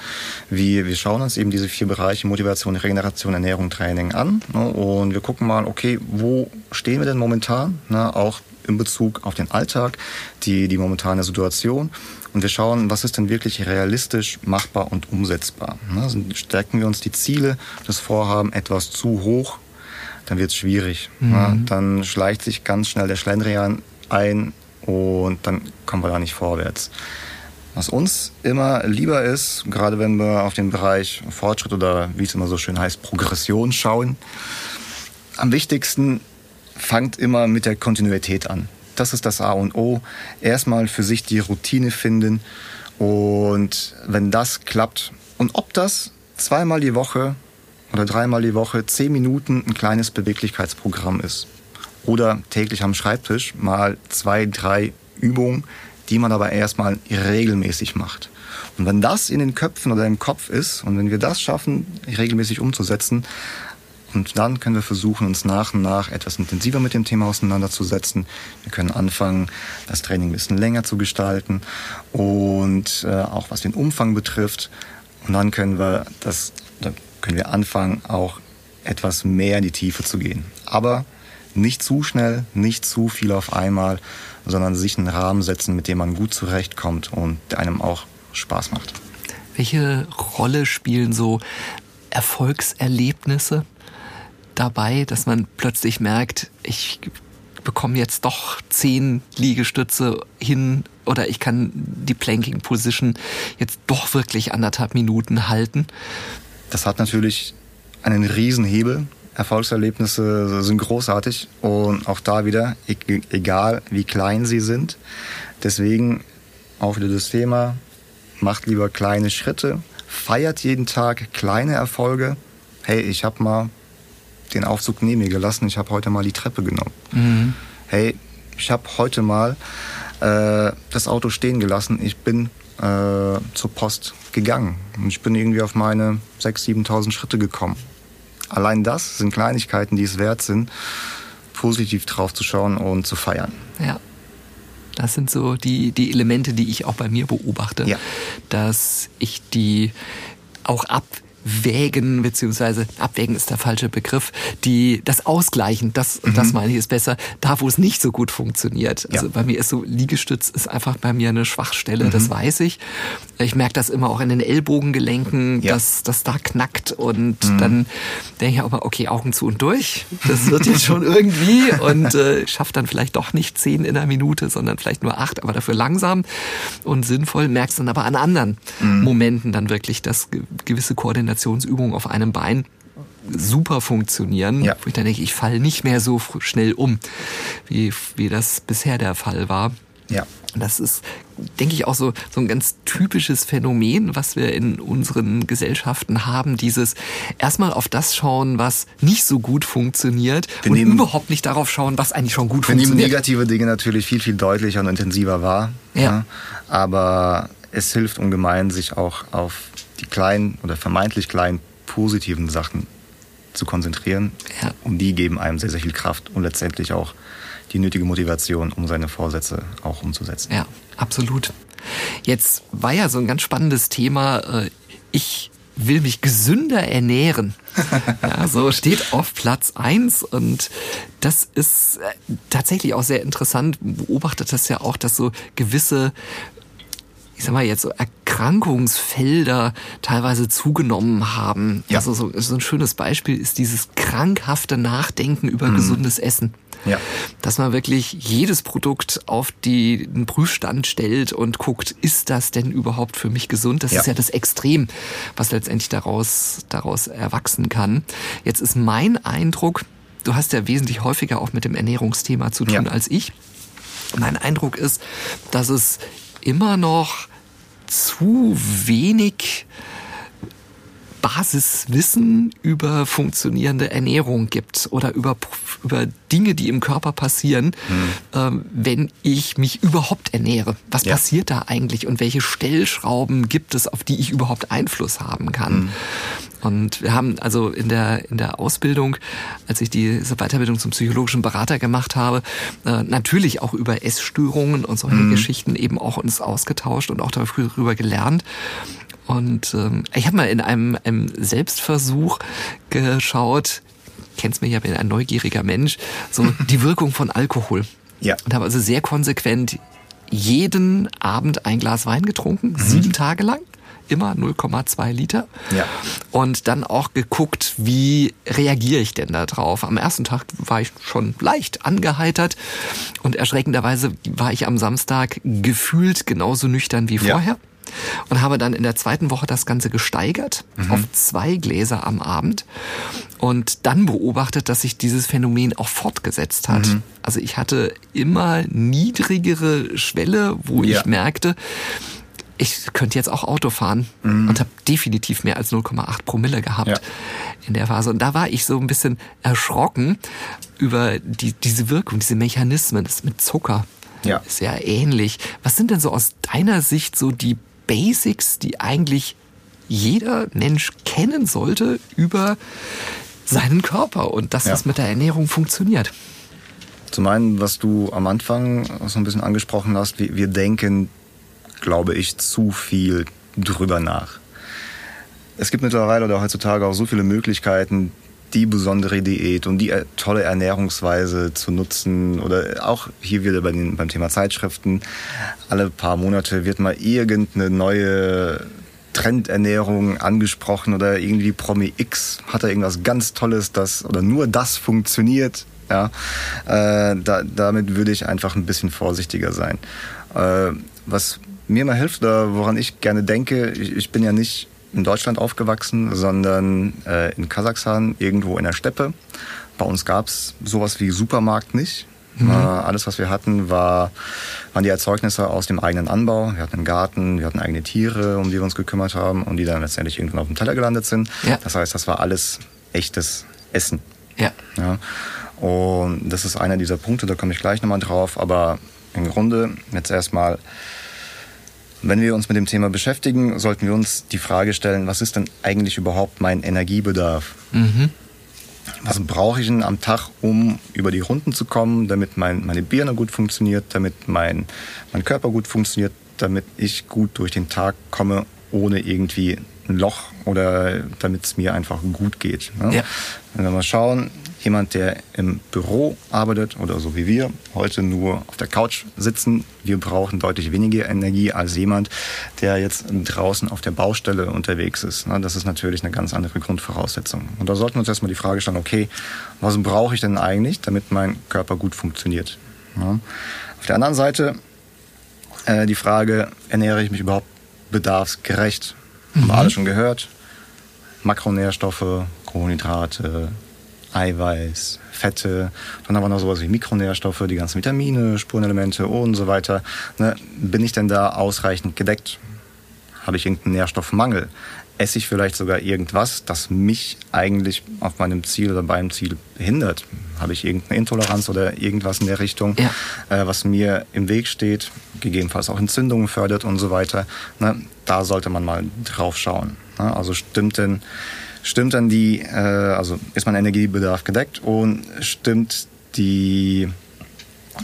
Wir, wir schauen uns eben diese vier Bereiche Motivation, Regeneration, Ernährung, Training an ne, und wir gucken mal, okay, wo stehen wir denn momentan, ne, auch in Bezug auf den Alltag, die, die momentane Situation. Und wir schauen, was ist denn wirklich realistisch, machbar und umsetzbar. Ne, also stecken wir uns die Ziele, das Vorhaben etwas zu hoch, dann wird es schwierig. Mhm. Ne, dann schleicht sich ganz schnell der Schlendrian ein, und dann kommen wir da nicht vorwärts. Was uns immer lieber ist, gerade wenn wir auf den Bereich Fortschritt oder wie es immer so schön heißt, Progression schauen, am wichtigsten fangt immer mit der Kontinuität an. Das ist das A und O. Erstmal für sich die Routine finden und wenn das klappt und ob das zweimal die Woche oder dreimal die Woche zehn Minuten ein kleines Beweglichkeitsprogramm ist, oder täglich am Schreibtisch mal zwei, drei Übungen, die man aber erstmal regelmäßig macht. Und wenn das in den Köpfen oder im Kopf ist und wenn wir das schaffen, regelmäßig umzusetzen, und dann können wir versuchen, uns nach und nach etwas intensiver mit dem Thema auseinanderzusetzen. Wir können anfangen, das Training ein bisschen länger zu gestalten und äh, auch was den Umfang betrifft. Und dann können wir das, dann können wir anfangen, auch etwas mehr in die Tiefe zu gehen. Aber nicht zu schnell, nicht zu viel auf einmal, sondern sich einen Rahmen setzen, mit dem man gut zurechtkommt und der einem auch Spaß macht. Welche Rolle spielen so Erfolgserlebnisse dabei, dass man plötzlich merkt, ich bekomme jetzt doch zehn Liegestütze hin oder ich kann die Planking Position jetzt doch wirklich anderthalb Minuten halten? Das hat natürlich einen Riesenhebel. Erfolgserlebnisse sind großartig und auch da wieder, e-, egal wie klein sie sind. Deswegen auch wieder das Thema, macht lieber kleine Schritte, feiert jeden Tag kleine Erfolge. Hey, ich habe mal den Aufzug neben mir gelassen, ich habe heute mal die Treppe genommen. Mhm. Hey, ich habe heute mal äh, das Auto stehen gelassen, ich bin äh, zur Post gegangen und ich bin irgendwie auf meine 6.000, 7.000 Schritte gekommen allein das sind Kleinigkeiten, die es wert sind, positiv drauf zu schauen und zu feiern. Ja. Das sind so die, die Elemente, die ich auch bei mir beobachte, ja. dass ich die auch ab abwägen, beziehungsweise abwägen ist der falsche Begriff, die das Ausgleichen, das, mhm. das meine ich ist besser, da wo es nicht so gut funktioniert. Also ja. bei mir ist so, Liegestütz ist einfach bei mir eine Schwachstelle, mhm. das weiß ich. Ich merke das immer auch in den Ellbogengelenken, ja. dass das da knackt und mhm. dann denke ich auch mal, okay, Augen zu und durch. Das wird jetzt schon irgendwie und äh, schafft dann vielleicht doch nicht zehn in einer Minute, sondern vielleicht nur acht, aber dafür langsam und sinnvoll. Merkst dann aber an anderen mhm. Momenten dann wirklich, dass gewisse Koordination Koordinationsübungen auf einem Bein super funktionieren, ja. wo ich dann denke, ich falle nicht mehr so schnell um, wie, wie das bisher der Fall war. Ja. Das ist, denke ich, auch so, so ein ganz typisches Phänomen, was wir in unseren Gesellschaften haben. Dieses erstmal auf das schauen, was nicht so gut funktioniert wir und nehmen, überhaupt nicht darauf schauen, was eigentlich schon gut wir funktioniert. Wir nehmen negative Dinge natürlich viel, viel deutlicher und intensiver wahr. Ja. ja. Aber es hilft ungemein, sich auch auf die kleinen oder vermeintlich kleinen positiven Sachen zu konzentrieren. Ja. Und die geben einem sehr, sehr viel Kraft und letztendlich auch die nötige Motivation, um seine Vorsätze auch umzusetzen. Ja, absolut. Jetzt war ja so ein ganz spannendes Thema. Äh, ich will mich gesünder ernähren. Ja, so steht auf Platz eins und das ist äh, tatsächlich auch sehr interessant. Beobachtet das ja auch, dass so gewisse ich sag mal jetzt so Erkrankungsfelder teilweise zugenommen haben. Ja. Also so, so ein schönes Beispiel ist dieses krankhafte Nachdenken über mhm. gesundes Essen. Ja. Dass man wirklich jedes Produkt auf die, den Prüfstand stellt und guckt, ist das denn überhaupt für mich gesund? Das ja. ist ja das Extrem, was letztendlich daraus, daraus erwachsen kann. Jetzt ist mein Eindruck, du hast ja wesentlich häufiger auch mit dem Ernährungsthema zu tun ja. als ich. Mein Eindruck ist, dass es immer noch zu wenig Basiswissen über funktionierende Ernährung gibt oder über, über Dinge, die im Körper passieren, mhm. ähm, wenn ich mich überhaupt ernähre. Was ja. passiert da eigentlich und welche Stellschrauben gibt es, auf die ich überhaupt Einfluss haben kann? Mhm. Und wir haben also in der, in der Ausbildung, als ich diese Weiterbildung zum psychologischen Berater gemacht habe, äh, natürlich auch über Essstörungen und solche mhm. Geschichten eben auch uns ausgetauscht und auch darüber gelernt. Und ähm, ich habe mal in einem, einem Selbstversuch geschaut, kennst mich, ich bin ein neugieriger Mensch, so die Wirkung von Alkohol. Ja. Und habe also sehr konsequent jeden Abend ein Glas Wein getrunken, mhm. sieben Tage lang immer 0,2 Liter. Ja. Und dann auch geguckt, wie reagiere ich denn da drauf. Am ersten Tag war ich schon leicht angeheitert und erschreckenderweise war ich am Samstag gefühlt genauso nüchtern wie vorher. Ja und habe dann in der zweiten Woche das Ganze gesteigert mhm. auf zwei Gläser am Abend und dann beobachtet, dass sich dieses Phänomen auch fortgesetzt hat. Mhm. Also ich hatte immer niedrigere Schwelle, wo ja. ich merkte, ich könnte jetzt auch Auto fahren mhm. und habe definitiv mehr als 0,8 Promille gehabt ja. in der Phase. Und da war ich so ein bisschen erschrocken über die, diese Wirkung, diese Mechanismen. Das mit Zucker ja. ist ja ähnlich. Was sind denn so aus deiner Sicht so die Basics, die eigentlich jeder Mensch kennen sollte über seinen Körper und dass ja. das mit der Ernährung funktioniert? Zum einen, was du am Anfang so ein bisschen angesprochen hast, wir, wir denken glaube ich, zu viel drüber nach. Es gibt mittlerweile oder heutzutage auch so viele Möglichkeiten, die besondere Diät und die äh, tolle Ernährungsweise zu nutzen oder auch hier wieder bei den, beim Thema Zeitschriften. Alle paar Monate wird mal irgendeine neue Trendernährung angesprochen oder irgendwie Promi X hat da irgendwas ganz Tolles, das oder nur das funktioniert. Ja, äh, da, damit würde ich einfach ein bisschen vorsichtiger sein. Äh, was mir mal hilft oder woran ich gerne denke, ich, ich bin ja nicht in Deutschland aufgewachsen, sondern äh, in Kasachstan, irgendwo in der Steppe. Bei uns gab es sowas wie Supermarkt nicht. Mhm. Äh, alles, was wir hatten, war, waren die Erzeugnisse aus dem eigenen Anbau. Wir hatten einen Garten, wir hatten eigene Tiere, um die wir uns gekümmert haben und die dann letztendlich irgendwann auf dem Teller gelandet sind. Ja. Das heißt, das war alles echtes Essen. Ja. ja. Und das ist einer dieser Punkte, da komme ich gleich nochmal drauf. Aber im Grunde jetzt erstmal wenn wir uns mit dem Thema beschäftigen, sollten wir uns die Frage stellen, was ist denn eigentlich überhaupt mein Energiebedarf? Mhm. Was brauche ich denn am Tag, um über die Runden zu kommen, damit mein, meine Birne gut funktioniert, damit mein, mein Körper gut funktioniert, damit ich gut durch den Tag komme, ohne irgendwie ein Loch oder damit es mir einfach gut geht. Ne? Ja. Wenn wir mal schauen, jemand, der im Büro arbeitet oder so wie wir, heute nur auf der Couch sitzen, wir brauchen deutlich weniger Energie als jemand, der jetzt draußen auf der Baustelle unterwegs ist. Das ist natürlich eine ganz andere Grundvoraussetzung. Und da sollten wir uns erstmal die Frage stellen, okay, was brauche ich denn eigentlich, damit mein Körper gut funktioniert? Auf der anderen Seite äh, die Frage, ernähre ich mich überhaupt bedarfsgerecht? Mhm. Haben wir alle schon gehört. Makronährstoffe, Kohlenhydrate, Eiweiß, Fette, dann haben wir noch sowas wie Mikronährstoffe, die ganzen Vitamine, Spurenelemente und so weiter. Ne? Bin ich denn da ausreichend gedeckt? Habe ich irgendeinen Nährstoffmangel? Esse ich vielleicht sogar irgendwas, das mich eigentlich auf meinem Ziel oder beim Ziel hindert? Habe ich irgendeine Intoleranz oder irgendwas in der Richtung, ja. äh, was mir im Weg steht, gegebenenfalls auch Entzündungen fördert und so weiter? Ne? Da sollte man mal drauf schauen. Ne? Also stimmt denn stimmt dann die, äh, also ist mein Energiebedarf gedeckt und stimmt die,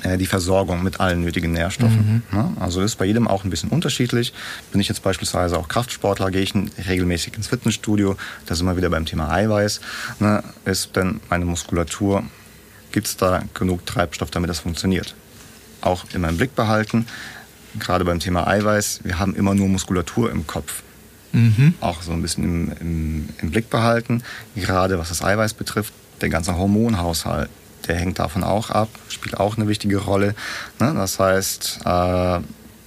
äh, die Versorgung mit allen nötigen Nährstoffen. Mhm. Ne? Also ist bei jedem auch ein bisschen unterschiedlich. Bin ich jetzt beispielsweise auch Kraftsportler, gehe ich regelmäßig ins Fitnessstudio, da sind wir wieder beim Thema Eiweiß. Ne? Ist denn meine Muskulatur, gibt es da genug Treibstoff, damit das funktioniert? Auch immer im Blick behalten, gerade beim Thema Eiweiß, wir haben immer nur Muskulatur im Kopf mhm. auch so ein bisschen im, im, im Blick behalten. Gerade was das Eiweiß betrifft, der ganze Hormonhaushalt, der hängt davon auch ab, spielt auch eine wichtige Rolle. Ne? Das heißt, äh,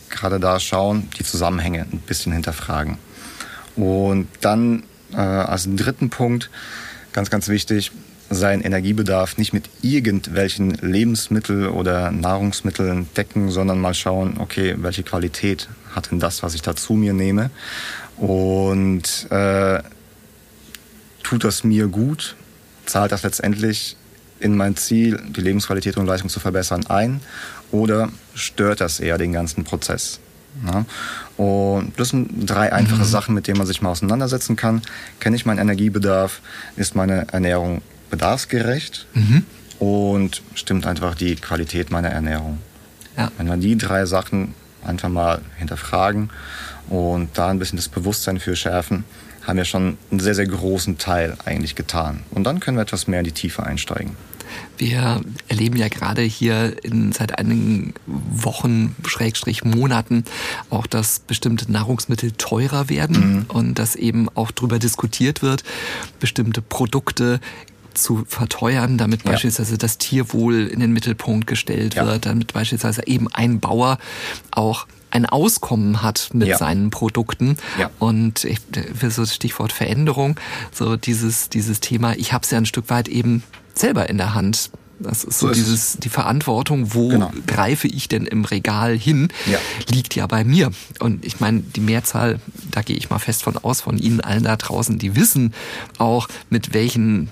gerade da schauen, die Zusammenhänge ein bisschen hinterfragen. Und dann äh, als dritten Punkt, ganz, ganz wichtig, seinen Energiebedarf nicht mit irgendwelchen Lebensmitteln oder Nahrungsmitteln decken, sondern mal schauen, okay, welche Qualität hat denn das, was ich da zu mir nehme und äh, tut das mir gut? Zahlt das letztendlich in mein Ziel, die Lebensqualität und Leistung zu verbessern, ein? Oder stört das eher den ganzen Prozess? Ja? Und das sind drei einfache mhm. Sachen, mit denen man sich mal auseinandersetzen kann. Kenne ich meinen Energiebedarf? Ist meine Ernährung bedarfsgerecht? Mhm. Und stimmt einfach die Qualität meiner Ernährung? Ja. Wenn wir die drei Sachen einfach mal hinterfragen und da ein bisschen das Bewusstsein für schärfen, haben wir schon einen sehr, sehr großen Teil eigentlich getan. Und dann können wir etwas mehr in die Tiefe einsteigen. Wir erleben ja gerade hier in, seit einigen Wochen, Schrägstrich Monaten, auch, dass bestimmte Nahrungsmittel teurer werden mhm. und dass eben auch darüber diskutiert wird, bestimmte Produkte zu verteuern, damit ja. beispielsweise das Tierwohl in den Mittelpunkt gestellt ja. wird, damit beispielsweise eben ein Bauer auch ein Auskommen hat mit ja. seinen Produkten. Ja. Und ich, für so Stichwort Veränderung, so dieses, dieses Thema, ich habe es ja ein Stück weit eben selber in der Hand. Das ist so, so dieses, die Verantwortung, wo genau. greife ich denn im Regal hin, ja. liegt ja bei mir. Und ich meine, die Mehrzahl, da gehe ich mal fest von aus, von Ihnen allen da draußen, die wissen auch, mit welchen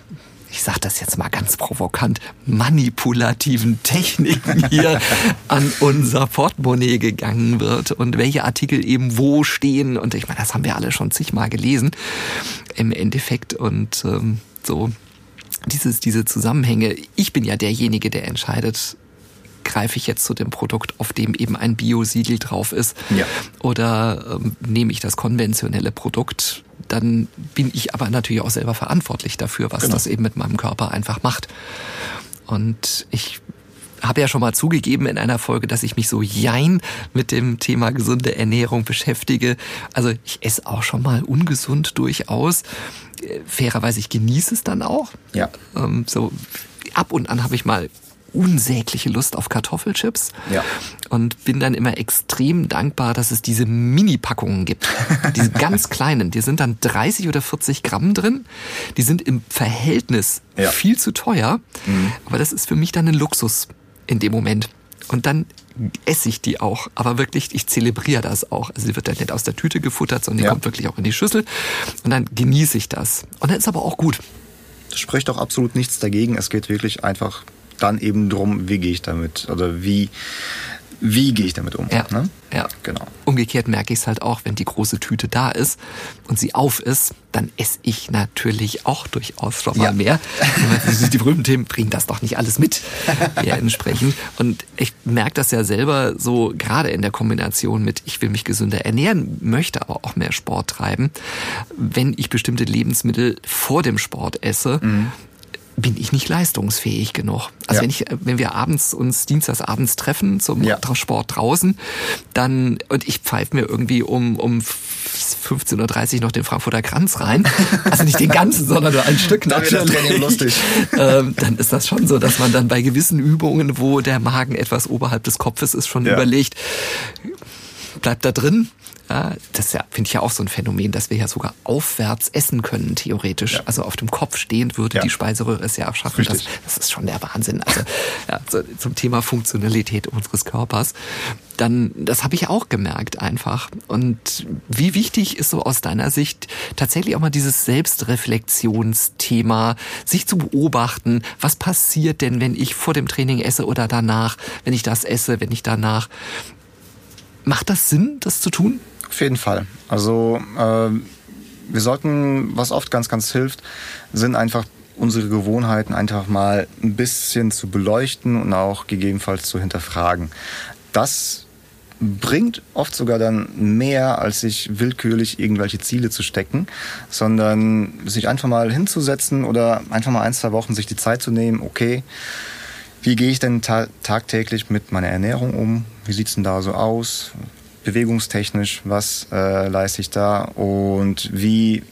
ich sage das jetzt mal ganz provokant, manipulativen Techniken hier an unser Portemonnaie gegangen wird und welche Artikel eben wo stehen. Und ich meine, das haben wir alle schon zigmal gelesen im Endeffekt. Und ähm, so dieses, diese Zusammenhänge. Ich bin ja derjenige, der entscheidet, greife ich jetzt zu dem Produkt, auf dem eben ein Bio-Siegel drauf ist, ja. oder ähm, nehme ich das konventionelle Produkt, dann bin ich aber natürlich auch selber verantwortlich dafür, was genau. das eben mit meinem Körper einfach macht. Und ich habe ja schon mal zugegeben in einer Folge, dass ich mich so jein mit dem Thema gesunde Ernährung beschäftige. Also ich esse auch schon mal ungesund durchaus. Fairerweise, ich genieße es dann auch. Ja. Ähm, so ab und an habe ich mal unsägliche Lust auf Kartoffelchips ja. und bin dann immer extrem dankbar, dass es diese Mini-Packungen gibt. diese ganz kleinen, die sind dann 30 oder 40 Gramm drin. Die sind im Verhältnis ja. viel zu teuer, mhm. aber das ist für mich dann ein Luxus in dem Moment. Und dann esse ich die auch. Aber wirklich, ich zelebriere das auch. Also sie wird dann nicht aus der Tüte gefuttert, sondern die ja. kommt wirklich auch in die Schüssel. Und dann genieße ich das. Und dann ist aber auch gut. Das spricht auch absolut nichts dagegen. Es geht wirklich einfach dann eben drum, wie gehe ich damit oder wie wie gehe ich damit um? Ja, ne? ja. Genau. Umgekehrt merke ich es halt auch, wenn die große Tüte da ist und sie auf ist, dann esse ich natürlich auch durchaus schon mal ja. mehr. die berühmten Themen bringen das doch nicht alles mit. Ja, entsprechend. Und ich merke das ja selber so gerade in der Kombination mit, ich will mich gesünder ernähren, möchte aber auch mehr Sport treiben. Wenn ich bestimmte Lebensmittel vor dem Sport esse, mhm bin ich nicht leistungsfähig genug. Also ja. wenn ich, wenn wir abends uns dienstags abends treffen zum ja. Sport draußen, dann und ich pfeife mir irgendwie um um 15.30 Uhr noch den Frankfurter Kranz rein. Also nicht den ganzen, sondern nur ein Stück natürlich. lustig. ähm, dann ist das schon so, dass man dann bei gewissen Übungen, wo der Magen etwas oberhalb des Kopfes ist, schon ja. überlegt, bleibt da drin ja, das ja, finde ich ja auch so ein Phänomen, dass wir ja sogar aufwärts essen können, theoretisch. Ja. Also auf dem Kopf stehend würde die Speiseröhre es ja auch schaffen. Das, das, ist schon der Wahnsinn. Also ja, so, zum Thema Funktionalität unseres Körpers. Dann, das habe ich auch gemerkt einfach. Und wie wichtig ist so aus deiner Sicht tatsächlich auch mal dieses Selbstreflexionsthema, sich zu beobachten, was passiert denn, wenn ich vor dem Training esse oder danach, wenn ich das esse, wenn ich danach. Macht das Sinn, das zu tun? Auf jeden Fall. Also äh, wir sollten, was oft ganz, ganz hilft, sind einfach unsere Gewohnheiten einfach mal ein bisschen zu beleuchten und auch gegebenenfalls zu hinterfragen. Das bringt oft sogar dann mehr, als sich willkürlich irgendwelche Ziele zu stecken, sondern sich einfach mal hinzusetzen oder einfach mal ein, zwei Wochen sich die Zeit zu nehmen, okay, wie gehe ich denn ta tagtäglich mit meiner Ernährung um? Wie sieht's denn da so aus? Bewegungstechnisch, was äh, leiste ich da und wie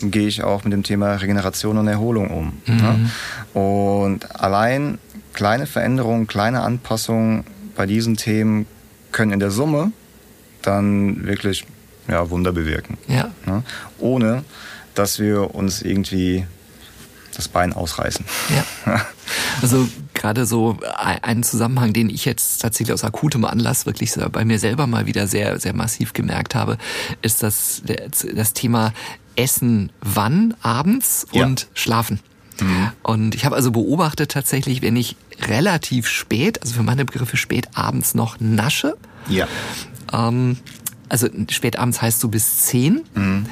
gehe ich auch mit dem Thema Regeneration und Erholung um. Mhm. Ja? Und allein kleine Veränderungen, kleine Anpassungen bei diesen Themen können in der Summe dann wirklich ja, Wunder bewirken. Ja. ja? Ohne dass wir uns irgendwie das Bein ausreißen. Ja. Also gerade so ein Zusammenhang, den ich jetzt tatsächlich aus akutem Anlass wirklich bei mir selber mal wieder sehr, sehr massiv gemerkt habe, ist das, das Thema Essen wann abends ja. und Schlafen. Mhm. Und ich habe also beobachtet tatsächlich, wenn ich relativ spät, also für meine Begriffe spät abends noch nasche, ja. ähm, also spätabends heißt so bis zehn, mhm.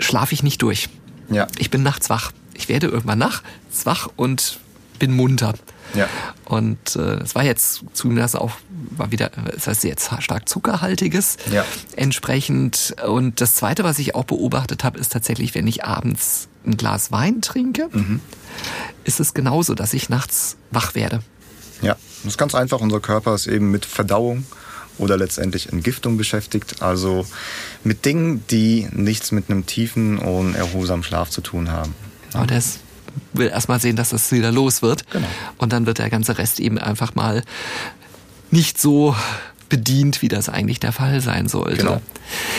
schlafe ich nicht durch. Ja. Ich bin nachts wach. Ich werde irgendwann nachts wach und bin munter. Ja. Und äh, es war jetzt zumindest auch war wieder, es heißt jetzt stark zuckerhaltiges ja. entsprechend. Und das Zweite, was ich auch beobachtet habe, ist tatsächlich, wenn ich abends ein Glas Wein trinke, mhm. ist es genauso, dass ich nachts wach werde. Ja, das ist ganz einfach. Unser Körper ist eben mit Verdauung oder letztendlich Entgiftung beschäftigt. Also mit Dingen, die nichts mit einem tiefen und erholsamen Schlaf zu tun haben. Aber das will erstmal sehen, dass das wieder los wird. Genau. Und dann wird der ganze Rest eben einfach mal nicht so bedient, wie das eigentlich der Fall sein sollte. Genau.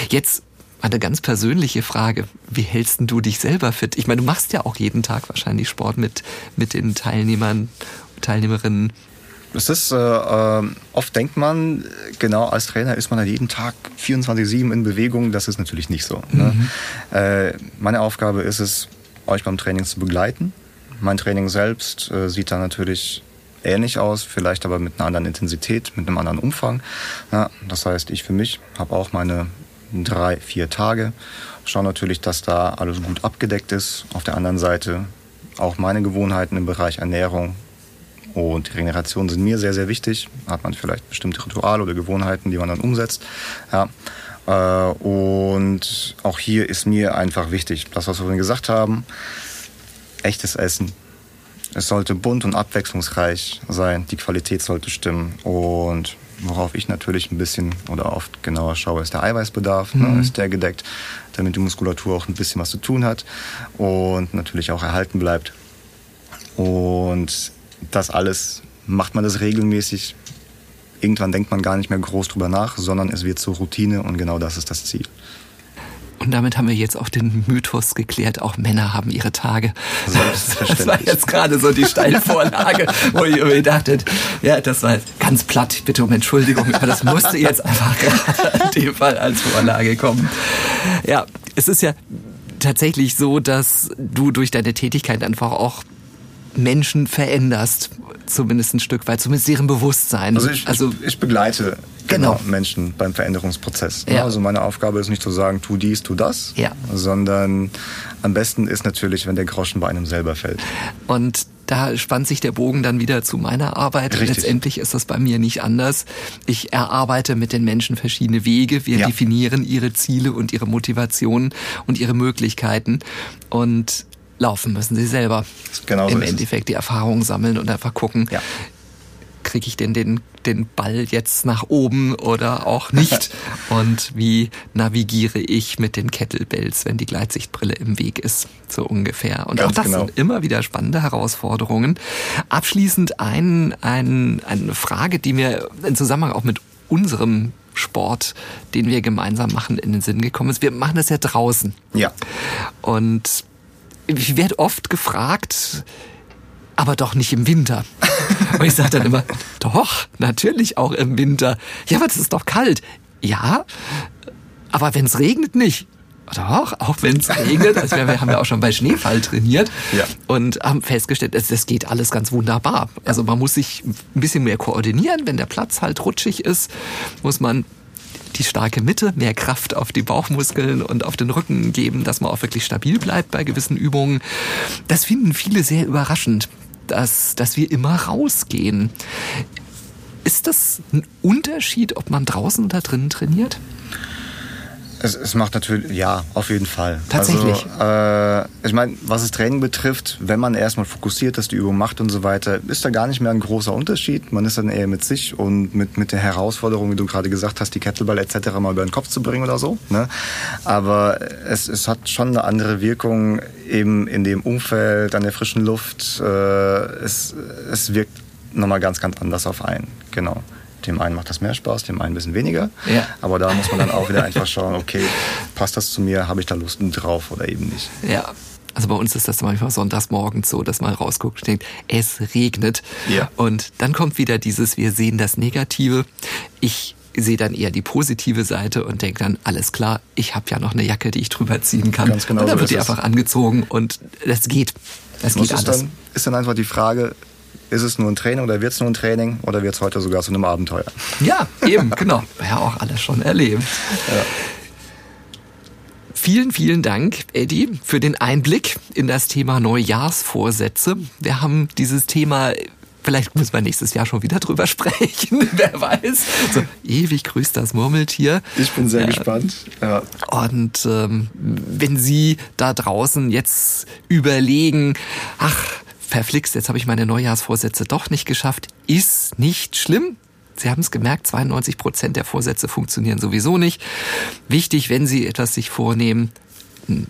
Jetzt eine ganz persönliche Frage. Wie hältst du dich selber fit? Ich meine, du machst ja auch jeden Tag wahrscheinlich Sport mit, mit den Teilnehmern, Teilnehmerinnen. Es ist, äh, äh oft denkt man, genau als Trainer ist man halt jeden Tag 24-7 in Bewegung. Das ist natürlich nicht so. Ne? Mhm. Ne? Äh, meine Aufgabe ist es, euch beim Training zu begleiten. Mein Training selbst äh, sieht da natürlich ähnlich aus, vielleicht aber mit einer anderen Intensität, mit einem anderen Umfang. Ja, das heißt, ich für mich habe auch meine drei, vier Tage. Schaue natürlich, dass da alles gut abgedeckt ist. Auf der anderen Seite auch meine Gewohnheiten im Bereich Ernährung und Regeneration sind mir sehr, sehr wichtig. Hat man vielleicht bestimmte Rituale oder Gewohnheiten, die man dann umsetzt. Ja. Äh, und auch hier ist mir einfach wichtig, das, was wir vorhin gesagt haben, echtes Essen, es sollte bunt und abwechslungsreich sein. Die Qualität sollte stimmen. Und worauf ich natürlich ein bisschen oder oft genauer schaue, ist der Eiweißbedarf. Ne? Mhm. Ne? Ist der gedeckt, damit die Muskulatur auch ein bisschen was zu tun hat und natürlich auch erhalten bleibt. Und das alles macht man das regelmäßig. Irgendwann denkt man gar nicht mehr groß drüber nach, sondern es wird zur Routine und genau das ist das Ziel. Und damit haben wir jetzt auch den Mythos geklärt, auch Männer haben ihre Tage. Das war jetzt gerade so die Steilvorlage, wo ihr dachtet, ja, das war ganz platt, bitte um Entschuldigung, aber das musste jetzt einfach gerade in dem Fall als Vorlage kommen. Ja, es ist ja tatsächlich so, dass du durch deine Tätigkeit einfach auch Menschen veränderst, zumindest ein Stück weit, zumindest deren Bewusstsein. Also ich, also, ich, ich begleite genau. genau. Menschen beim Veränderungsprozess. Ja. Also meine Aufgabe ist nicht zu sagen, tu dies, tu das, ja. sondern am besten ist natürlich, wenn der Groschen bei einem selber fällt. Und da spannt sich der Bogen dann wieder zu meiner Arbeit. Richtig. Letztendlich ist das bei mir nicht anders. Ich erarbeite mit den Menschen verschiedene Wege. Wir ja. definieren ihre Ziele und ihre Motivationen und ihre Möglichkeiten. Und laufen müssen sie selber. Genau Im Endeffekt die Erfahrungen sammeln und einfach gucken, ja. kriege ich denn den, den Ball jetzt nach oben oder auch nicht? und wie navigiere ich mit den Kettlebells, wenn die Gleitsichtbrille im Weg ist, so ungefähr. Und Ganz auch das genau. sind immer wieder spannende Herausforderungen. Abschließend ein, ein, eine Frage, die mir in Zusammenhang auch mit unserem Sport, den wir gemeinsam machen, in den Sinn gekommen ist. Wir machen das ja draußen. Ja. Und ich werde oft gefragt, aber doch nicht im Winter. Und ich sage dann immer, doch, natürlich auch im Winter. Ja, aber das ist doch kalt. Ja, aber wenn es regnet nicht. Doch, auch wenn es regnet. Also wir haben ja auch schon bei Schneefall trainiert ja. und haben festgestellt, es, das geht alles ganz wunderbar. Also man muss sich ein bisschen mehr koordinieren. Wenn der Platz halt rutschig ist, muss man die starke Mitte, mehr Kraft auf die Bauchmuskeln und auf den Rücken geben, dass man auch wirklich stabil bleibt bei gewissen Übungen. Das finden viele sehr überraschend, dass, dass wir immer rausgehen. Ist das ein Unterschied, ob man draußen oder drinnen trainiert? Es, es macht natürlich, ja, auf jeden Fall. Tatsächlich. Also, äh, ich meine, was das Training betrifft, wenn man erstmal fokussiert ist, die Übung macht und so weiter, ist da gar nicht mehr ein großer Unterschied. Man ist dann eher mit sich und mit, mit der Herausforderung, wie du gerade gesagt hast, die Kettlebell etc. mal über den Kopf zu bringen oder so. Ne? Aber es, es hat schon eine andere Wirkung eben in dem Umfeld, an der frischen Luft. Äh, es, es wirkt nochmal ganz, ganz anders auf einen. Genau. Dem einen macht das mehr Spaß, dem einen ein bisschen weniger. Ja. Aber da muss man dann auch wieder einfach schauen, okay, passt das zu mir, habe ich da Lust drauf oder eben nicht. Ja. Also bei uns ist das manchmal sonntags morgens so, dass man rausguckt und denkt, es regnet. Ja. Und dann kommt wieder dieses, wir sehen das Negative. Ich sehe dann eher die positive Seite und denke dann, alles klar, ich habe ja noch eine Jacke, die ich drüber ziehen kann. Ganz genau und dann so wird die einfach angezogen und das geht. Das, das geht alles. Dann, ist dann einfach die Frage, ist es nur ein Training oder wird es nur ein Training oder wird es heute sogar zu einem Abenteuer? Ja, eben, genau. Ja, auch alles schon erlebt. Ja. Vielen, vielen Dank, Eddie, für den Einblick in das Thema Neujahrsvorsätze. Wir haben dieses Thema Vielleicht müssen wir nächstes Jahr schon wieder drüber sprechen, wer weiß. So, ewig grüßt das Murmeltier. Ich bin sehr ja. gespannt. Ja. Und ähm, wenn Sie da draußen jetzt überlegen, ach, verflixt, jetzt habe ich meine Neujahrsvorsätze doch nicht geschafft, ist nicht schlimm. Sie haben es gemerkt, 92 Prozent der Vorsätze funktionieren sowieso nicht. Wichtig, wenn Sie etwas sich vornehmen,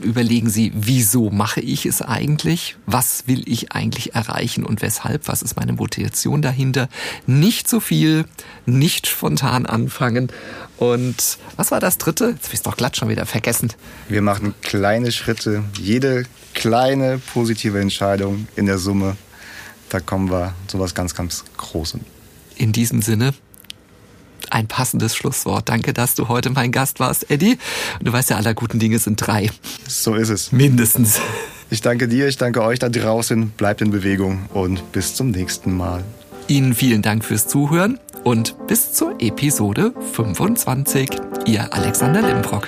überlegen Sie, wieso mache ich es eigentlich? Was will ich eigentlich erreichen und weshalb? Was ist meine Motivation dahinter? Nicht so viel, nicht spontan anfangen. Und was war das dritte? Jetzt habe ich es doch glatt schon wieder vergessen. Wir machen kleine Schritte. Jede kleine positive Entscheidung in der Summe, da kommen wir zu was ganz, ganz Großem. In diesem Sinne, ein passendes Schlusswort. Danke, dass du heute mein Gast warst, Eddie. Und du weißt ja, aller guten Dinge sind drei. So ist es. Mindestens. Ich danke dir, ich danke euch da draußen. Bleibt in Bewegung und bis zum nächsten Mal. Ihnen vielen Dank fürs Zuhören und bis zur Episode 25. Ihr Alexander Limbrock.